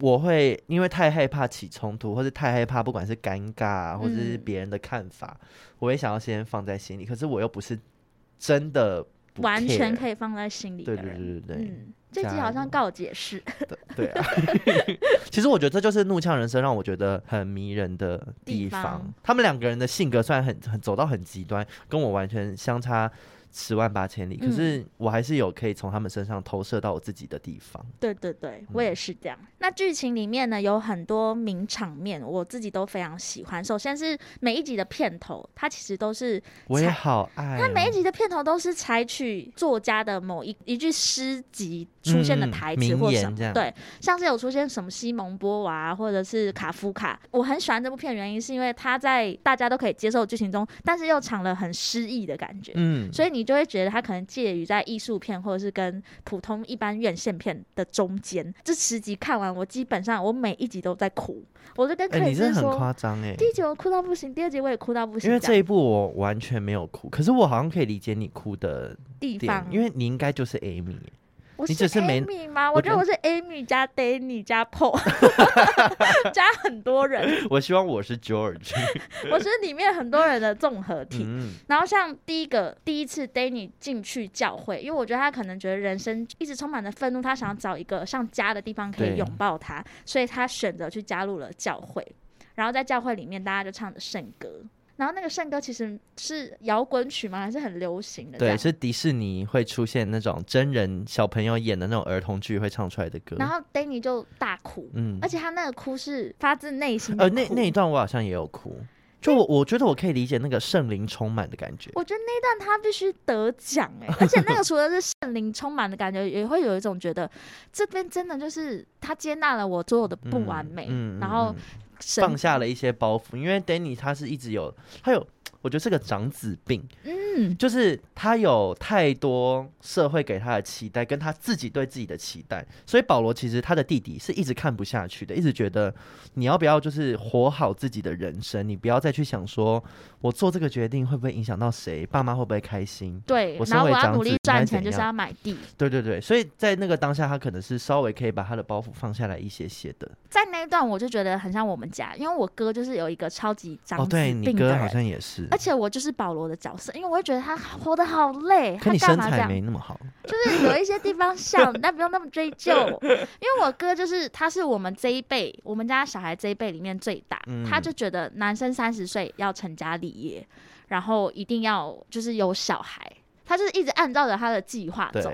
我会因为太害怕起冲突，或是太害怕不管是尴尬或者是别人的看法，嗯、我也想要先放在心里。可是我又不是真的。完全可以放在心里的人，对对对对对。嗯，这集好像告解释。对啊 其实我觉得这就是怒呛人生让我觉得很迷人的地方。地方他们两个人的性格虽然很很走到很极端，跟我完全相差。十万八千里，可是我还是有可以从他们身上投射到我自己的地方。嗯、对对对，我也是这样。嗯、那剧情里面呢，有很多名场面，我自己都非常喜欢。首先是每一集的片头，它其实都是我也好爱、哦。它每一集的片头都是采取作家的某一一句诗集出现的台词或什么，嗯、对，像是有出现什么西蒙波娃或者是卡夫卡。我很喜欢这部片的原因是因为它在大家都可以接受剧情中，但是又藏了很诗意的感觉。嗯，所以你。你就会觉得他可能介于在艺术片或者是跟普通一般院线片的中间。这十集看完，我基本上我每一集都在哭。我就跟克里斯说，欸、很夸张哎！第一集我哭到不行，第二集我也哭到不行。因为这一部我完全没有哭，可是我好像可以理解你哭的地方，因为你应该就是 Amy。你只是 Amy 吗？我觉得我是 Amy 加 Danny 加 Paul，加很多人。我希望我是 George，我是里面很多人的综合体。嗯、然后像第一个第一次 Danny 进去教会，因为我觉得他可能觉得人生一直充满了愤怒，他想要找一个像家的地方可以拥抱他，所以他选择去加入了教会。然后在教会里面，大家就唱着圣歌。然后那个圣歌其实是摇滚曲吗？还是很流行的？对，是迪士尼会出现那种真人小朋友演的那种儿童剧会唱出来的歌。然后 Danny 就大哭，嗯，而且他那个哭是发自内心的。呃，那那一段我好像也有哭。就我我觉得我可以理解那个圣灵充满的感觉。我觉得那段他必须得奖哎，而且那个除了是圣灵充满的感觉，也会有一种觉得这边真的就是他接纳了我所有的不完美，嗯嗯、然后放下了一些包袱。因为 Danny 他是一直有他有，我觉得是个长子病。嗯，就是他有太多社会给他的期待，跟他自己对自己的期待，所以保罗其实他的弟弟是一直看不下去的，一直觉得你要不要就是活好自己的人生，你不要再去想说我做这个决定会不会影响到谁，爸妈会不会开心？对，我然后我要努力赚钱就是要买地。对对对，所以在那个当下，他可能是稍微可以把他的包袱放下来一些些的。在那一段，我就觉得很像我们家，因为我哥就是有一个超级长子病的人，哦，对，你哥好像也是，而且我就是保罗的角色，因为我会觉得他活得好累，他你身材没那么好，就是有一些地方像，但不用那么追究。因为我哥就是他是我们这一辈，我们家小孩这一辈里面最大，嗯、他就觉得男生三十岁要成家立业，然后一定要就是有小孩，他就是一直按照着他的计划走。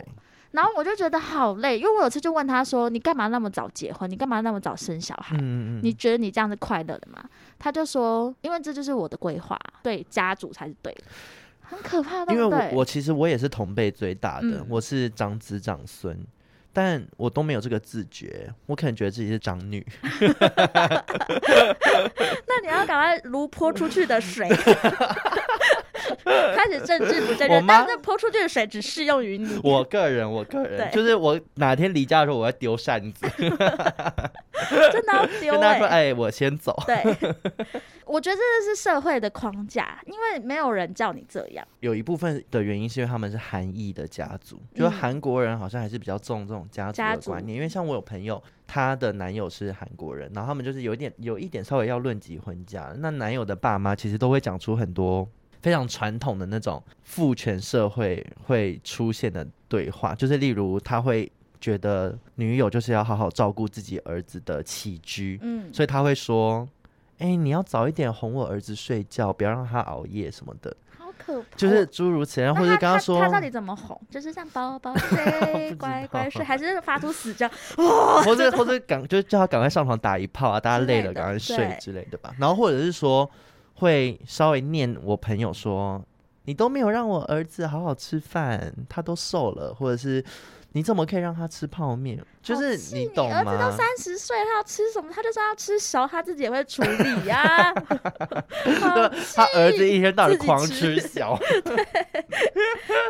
对然后我就觉得好累，因为我有次就问他说：“你干嘛那么早结婚？你干嘛那么早生小孩？嗯、你觉得你这样是快乐的吗？”他就说：“因为这就是我的规划，对家族才是对的。”很可怕，因为我我其实我也是同辈最大的，嗯、我是长子长孙，但我都没有这个自觉，我可能觉得自己是长女。那你要赶快如泼出去的水。开始政治不正确，但是泼出去的水只适用于你。我个人，我个人，就是我哪天离家的时候，我要丢扇子，真的要丢、欸。跟他说：“哎，我先走。”对，我觉得这是社会的框架，因为没有人叫你这样。有一部分的原因是因为他们是韩裔的家族，就是韩国人好像还是比较重这种家族的观念。因为像我有朋友，她的男友是韩国人，然后他们就是有一点有一点稍微要论及婚嫁，那男友的爸妈其实都会讲出很多。非常传统的那种父权社会会出现的对话，就是例如他会觉得女友就是要好好照顾自己儿子的起居，嗯，所以他会说：“哎、欸，你要早一点哄我儿子睡觉，不要让他熬夜什么的。”好可怕，就是诸如此类，或者刚刚说他，他到底怎么哄？就是像宝宝 睡，乖乖睡，还是发出死叫？哦、或者或者赶就叫他赶快上床打一炮啊，大家累了赶快睡之类的吧。然后或者是说。会稍微念我朋友说，你都没有让我儿子好好吃饭，他都瘦了，或者是你怎么可以让他吃泡面？就是你懂吗？你儿子都三十岁，他要吃什么？他就说要吃熟，他自己也会处理呀、啊。他儿子一天到晚狂吃小，对，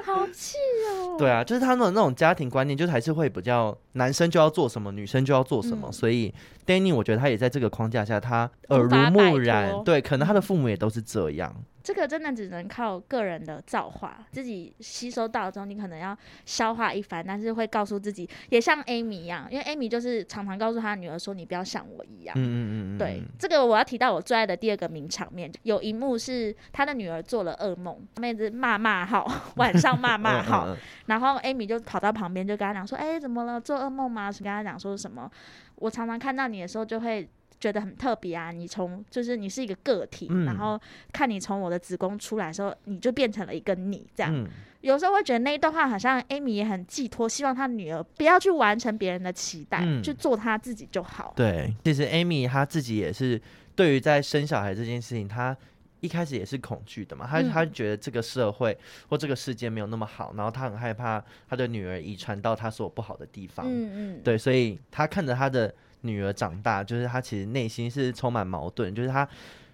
好气哦。对啊，就是他那种那种家庭观念，就是还是会比较男生就要做什么，女生就要做什么，嗯、所以。Danny，我觉得他也在这个框架下，他耳濡目染，对，可能他的父母也都是这样。这个真的只能靠个人的造化，自己吸收到之后，你可能要消化一番，但是会告诉自己，也像 Amy 一样，因为 Amy 就是常常告诉他女儿说：“你不要像我一样。”嗯嗯嗯对，这个我要提到我最爱的第二个名场面，有一幕是他的女儿做了噩梦，妹子骂骂号，晚上骂骂号，然后 Amy 就跑到旁边就跟他讲说：“哎，怎么了？做噩梦吗？”是跟他讲说什么？我常常看到你的时候，就会觉得很特别啊！你从就是你是一个个体，嗯、然后看你从我的子宫出来的时候，你就变成了一个你这样。嗯、有时候会觉得那一段话好像 Amy 也很寄托，希望她女儿不要去完成别人的期待，嗯、去做她自己就好。对，其实 Amy 她自己也是对于在生小孩这件事情，她一开始也是恐惧的嘛。她她觉得这个社会或这个世界没有那么好，然后她很害怕她的女儿遗传到她所有不好的地方。嗯嗯，对，所以她看着她的。女儿长大，就是他其实内心是充满矛盾，就是他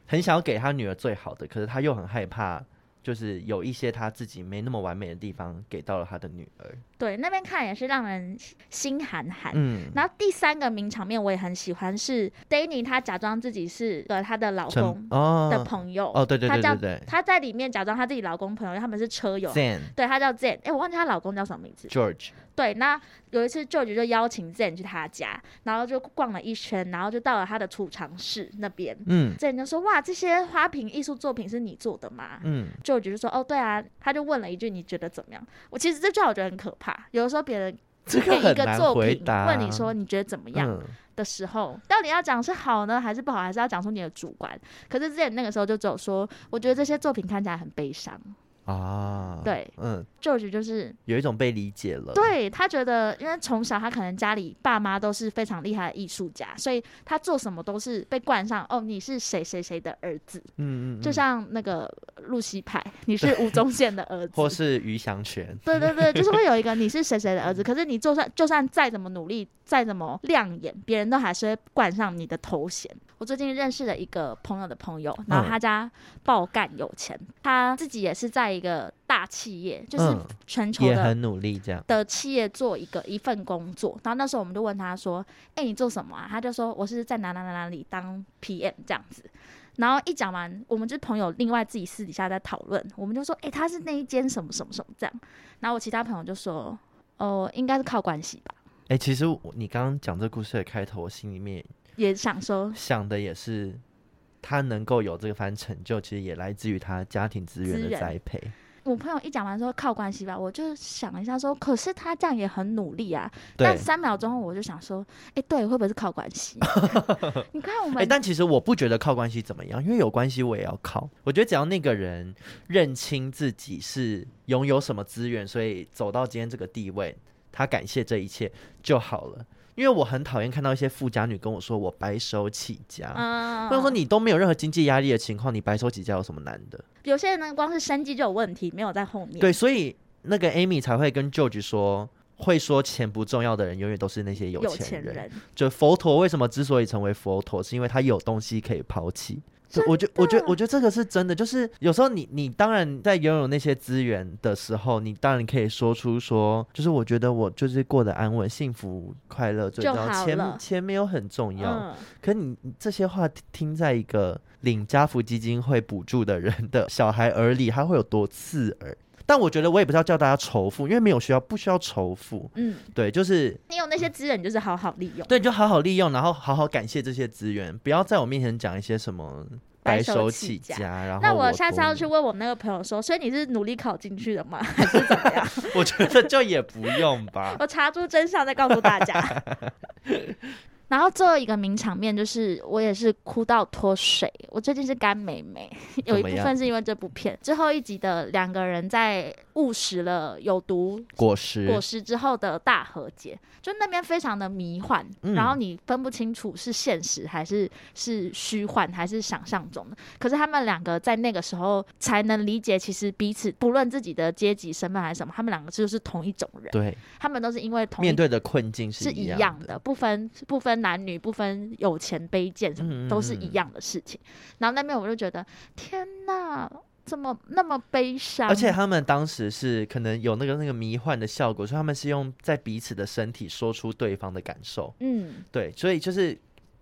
很想要给他女儿最好的，可是他又很害怕，就是有一些他自己没那么完美的地方给到了他的女儿。对，那边看也是让人心寒寒。嗯，然后第三个名场面我也很喜欢，是 Danny 他假装自己是呃她的老公的朋友。哦，对对对对对。他在里面假装他自己老公朋友，他们是车友。Zen。对，他叫 Zen。哎，我忘记她老公叫什么名字。George。对，那有一次 George 就邀请 Zen 去他家，然后就逛了一圈，然后就到了他的储藏室那边。嗯。Zen 就说：“哇，这些花瓶艺术作品是你做的吗？”嗯。George 就说：“哦，对啊。”他就问了一句：“你觉得怎么样？”我其实这句话我觉得很可怕。有的时候别人这个给一个作品。问你说你觉得怎么样嗯的时候，到底要讲是好呢，还是不好，还是要讲出你的主观？可是之前那个时候就只有说，我觉得这些作品看起来很悲伤。啊，对嗯，George 就是有一种被理解了。对他觉得，因为从小他可能家里爸妈都是非常厉害的艺术家，所以他做什么都是被冠上哦，你是谁谁谁的儿子，嗯，嗯嗯，就像那个露西派，你是吴宗宪的儿子，或是余祥全。对对对，就是会有一个你是谁谁的儿子，可是你就算就算再怎么努力，再怎么亮眼，别人都还是会冠上你的头衔。我最近认识了一个朋友的朋友，然后他家爆干有钱，嗯、他自己也是在一个大企业，就是全球的、嗯、也很努力这样的企业做一个一份工作。然后那时候我们就问他说：“哎、欸，你做什么啊？”他就说：“我是在哪哪哪哪里当 PM 这样子。”然后一讲完，我们就是朋友，另外自己私底下在讨论，我们就说：“哎、欸，他是那一间什么什么什么这样。”然后我其他朋友就说：“哦，应该是靠关系吧。”哎，其实你刚刚讲这故事的开头，我心里面。也想说，想的也是，他能够有这个番成就，其实也来自于他家庭资源的栽培。我朋友一讲完说靠关系吧，我就想了一下说，可是他这样也很努力啊。但三秒钟后我就想说，哎，对，会不会是靠关系？你看我们，哎，但其实我不觉得靠关系怎么样，因为有关系我也要靠。我觉得只要那个人认清自己是拥有什么资源，所以走到今天这个地位，他感谢这一切就好了。因为我很讨厌看到一些富家女跟我说我白手起家，或者、嗯、说你都没有任何经济压力的情况，你白手起家有什么难的？有些人呢，光是生计就有问题，没有在后面。对，所以那个 Amy 才会跟 George 说，会说钱不重要的人，永远都是那些有钱人。钱人就佛陀为什么之所以成为佛陀，是因为他有东西可以抛弃。我觉我觉得我觉得这个是真的，就是有时候你你当然在拥有那些资源的时候，你当然可以说出说，就是我觉得我就是过得安稳、幸福、快乐最重要，钱钱没有很重要。嗯、可你这些话听在一个领家福基金会补助的人的小孩耳里，他会有多刺耳？但我觉得我也不是要叫大家仇富，因为没有需要，不需要仇富。嗯，对，就是你有那些资源，就是好好利用。对，就好好利用，然后好好感谢这些资源，不要在我面前讲一些什么白手起家。起家然后，那我下次要去问我那个朋友说，所以你是努力考进去的吗？还是怎么样？我觉得就也不用吧。我查出真相再告诉大家。然后最后一个名场面就是我也是哭到脱水，我最近是干妹妹，有一部分是因为这部片最后一集的两个人在误食了有毒果实果实之后的大和解，就那边非常的迷幻，嗯、然后你分不清楚是现实还是是虚幻还是想象中的。可是他们两个在那个时候才能理解，其实彼此不论自己的阶级身份还是什么，他们两个就是同一种人。对，他们都是因为同面对的困境是一样的，不分不分。男女不分有钱卑贱，什么都是一样的事情。嗯嗯嗯，然后那边我就觉得，天哪，怎么那么悲伤？而且他们当时是可能有那个那个迷幻的效果，所以他们是用在彼此的身体说出对方的感受。嗯，对，所以就是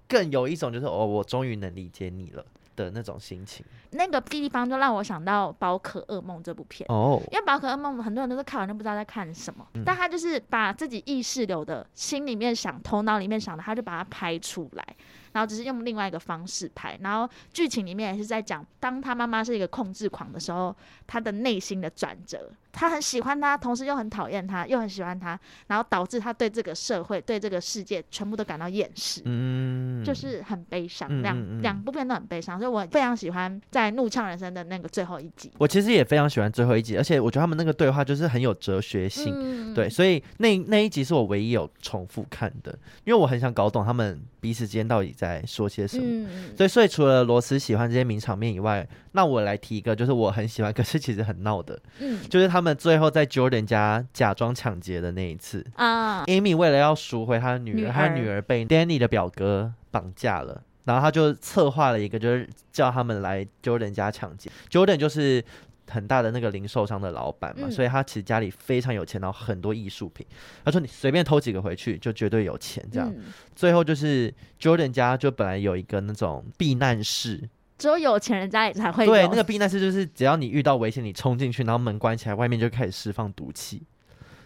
更有一种就是哦，我终于能理解你了。的那种心情，那个地方就让我想到《宝可噩梦》这部片哦，因为《宝可噩梦》很多人都是看完就不知道在看什么，嗯、但他就是把自己意识流的心里面想、头脑里面想的，他就把它拍出来。然后只是用另外一个方式拍，然后剧情里面也是在讲，当他妈妈是一个控制狂的时候，他的内心的转折。他很喜欢他，同时又很讨厌他，又很喜欢他，然后导致他对这个社会、对这个世界全部都感到厌世，嗯，就是很悲伤。两、两部片都很悲伤，所以我非常喜欢在《怒呛人生》的那个最后一集。我其实也非常喜欢最后一集，而且我觉得他们那个对话就是很有哲学性，嗯、对，所以那那一集是我唯一有重复看的，因为我很想搞懂他们彼此之间到底在说些什么。嗯、所以，所以除了罗斯喜欢这些名场面以外，那我来提一个，就是我很喜欢，可是其实很闹的，嗯，就是他们最后在 Jordan 家假装抢劫的那一次啊。Amy 为了要赎回他的女儿，女儿他的女儿被 Danny 的表哥绑架了，然后他就策划了一个，就是叫他们来 Jordan 家抢劫。Jordan 就是很大的那个零售商的老板嘛，嗯、所以他其实家里非常有钱，然后很多艺术品。他说你随便偷几个回去，就绝对有钱。这样，嗯、最后就是 Jordan 家就本来有一个那种避难室。只有有钱人家里才会。对，那个避难室就是只要你遇到危险，你冲进去，然后门关起来，外面就开始释放毒气。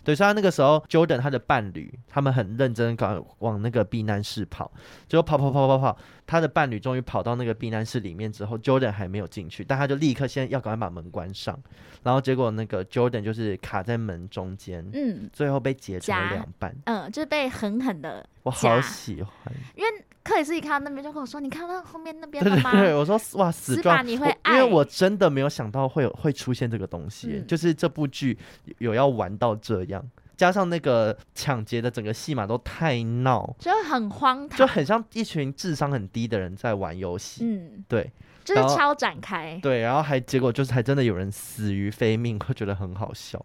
对，所以他那个时候 Jordan 他的伴侣，他们很认真搞往那个避难室跑，结果跑跑跑跑跑，他的伴侣终于跑到那个避难室里面之后，Jordan 还没有进去，但他就立刻先要赶快把门关上，然后结果那个 Jordan 就是卡在门中间，嗯，最后被截成了两半，嗯，就是被狠狠的，我好喜欢，因为。克里斯一看到那边就跟我说：“你看到后面那边对对对，我说哇，死状你会爱，因为我真的没有想到会有会出现这个东西，嗯、就是这部剧有要玩到这样，加上那个抢劫的整个戏码都太闹，就很荒唐，就很像一群智商很低的人在玩游戏。嗯，对，就是超展开，对，然后还结果就是还真的有人死于非命，会觉得很好笑。”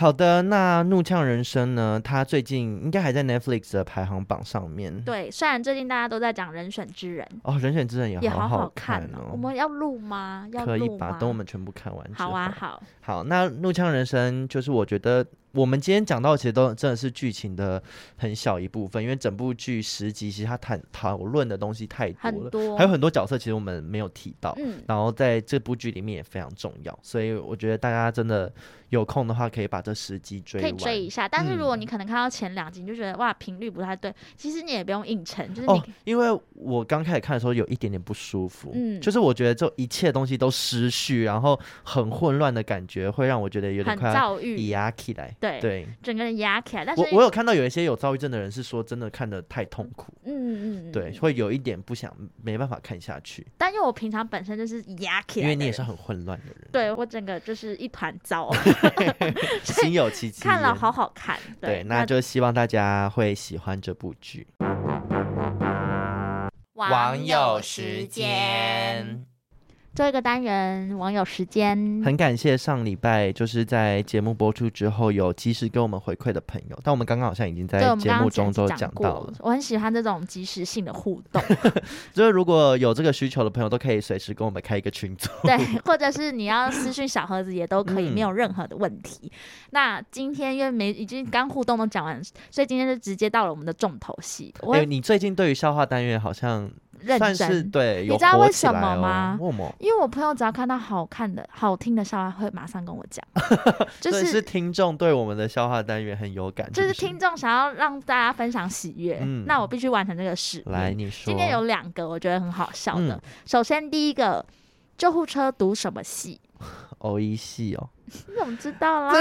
好的，那《怒呛人生》呢？它最近应该还在 Netflix 的排行榜上面。对，虽然最近大家都在讲《人选之人》哦，《人选之人》也好好看哦。我们要录吗？要录吗？可以吧？等我们全部看完。好啊，好。好，那《怒呛人生》就是我觉得。我们今天讲到，其实都真的是剧情的很小一部分，因为整部剧十集，其实它谈讨论的东西太多了，多。还有很多角色其实我们没有提到，嗯，然后在这部剧里面也非常重要，所以我觉得大家真的有空的话，可以把这十集追，可以追一下。但是如果你可能看到前两集，你就觉得、嗯、哇频率不太对，其实你也不用硬撑，就是你、哦、因为我刚开始看的时候有一点点不舒服，嗯，就是我觉得这一切东西都失序，然后很混乱的感觉，会让我觉得有点快要压起来，对对。压起来，但是我我有看到有一些有躁郁症的人是说，真的看得太痛苦，嗯嗯对，会有一点不想，没办法看下去。但因为我平常本身就是压起来，因为你也是很混乱的人，对我整个就是一团糟，心有戚戚。看了好好看，对，那就希望大家会喜欢这部剧。网友时间。做一个单元，网友时间。很感谢上礼拜就是在节目播出之后有及时给我们回馈的朋友，但我们刚刚好像已经在节目中都讲到了。我很喜欢这种即时性的互动，就是如果有这个需求的朋友，都可以随时跟我们开一个群组，对，或者是你要私讯小盒子也都可以，没有任何的问题。嗯、那今天因为没已经刚互动都讲完，所以今天就直接到了我们的重头戏。哎、欸，你最近对于笑话单元好像？认真对，你知道为什么吗？因为我朋友只要看到好看的、好听的笑话，会马上跟我讲。就是是听众对我们的笑话单元很有感，就是听众想要让大家分享喜悦，嗯、那我必须完成这个事。来，你说。今天有两个我觉得很好笑的。嗯、首先，第一个，救护车读什么系？偶一系哦。你怎么知道啦？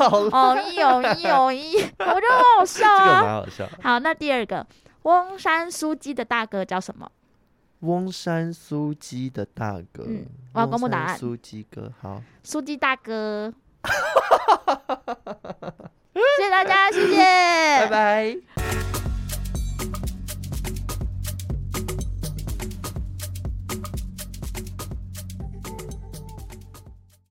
偶一偶一偶一，我觉得很好笑啊。这个蛮好笑。好，那第二个。翁山苏姬的大哥叫什么？翁山苏姬的大哥，嗯，我要公布答案。苏姬哥，好，苏姬大哥。谢谢大家，谢谢，拜拜。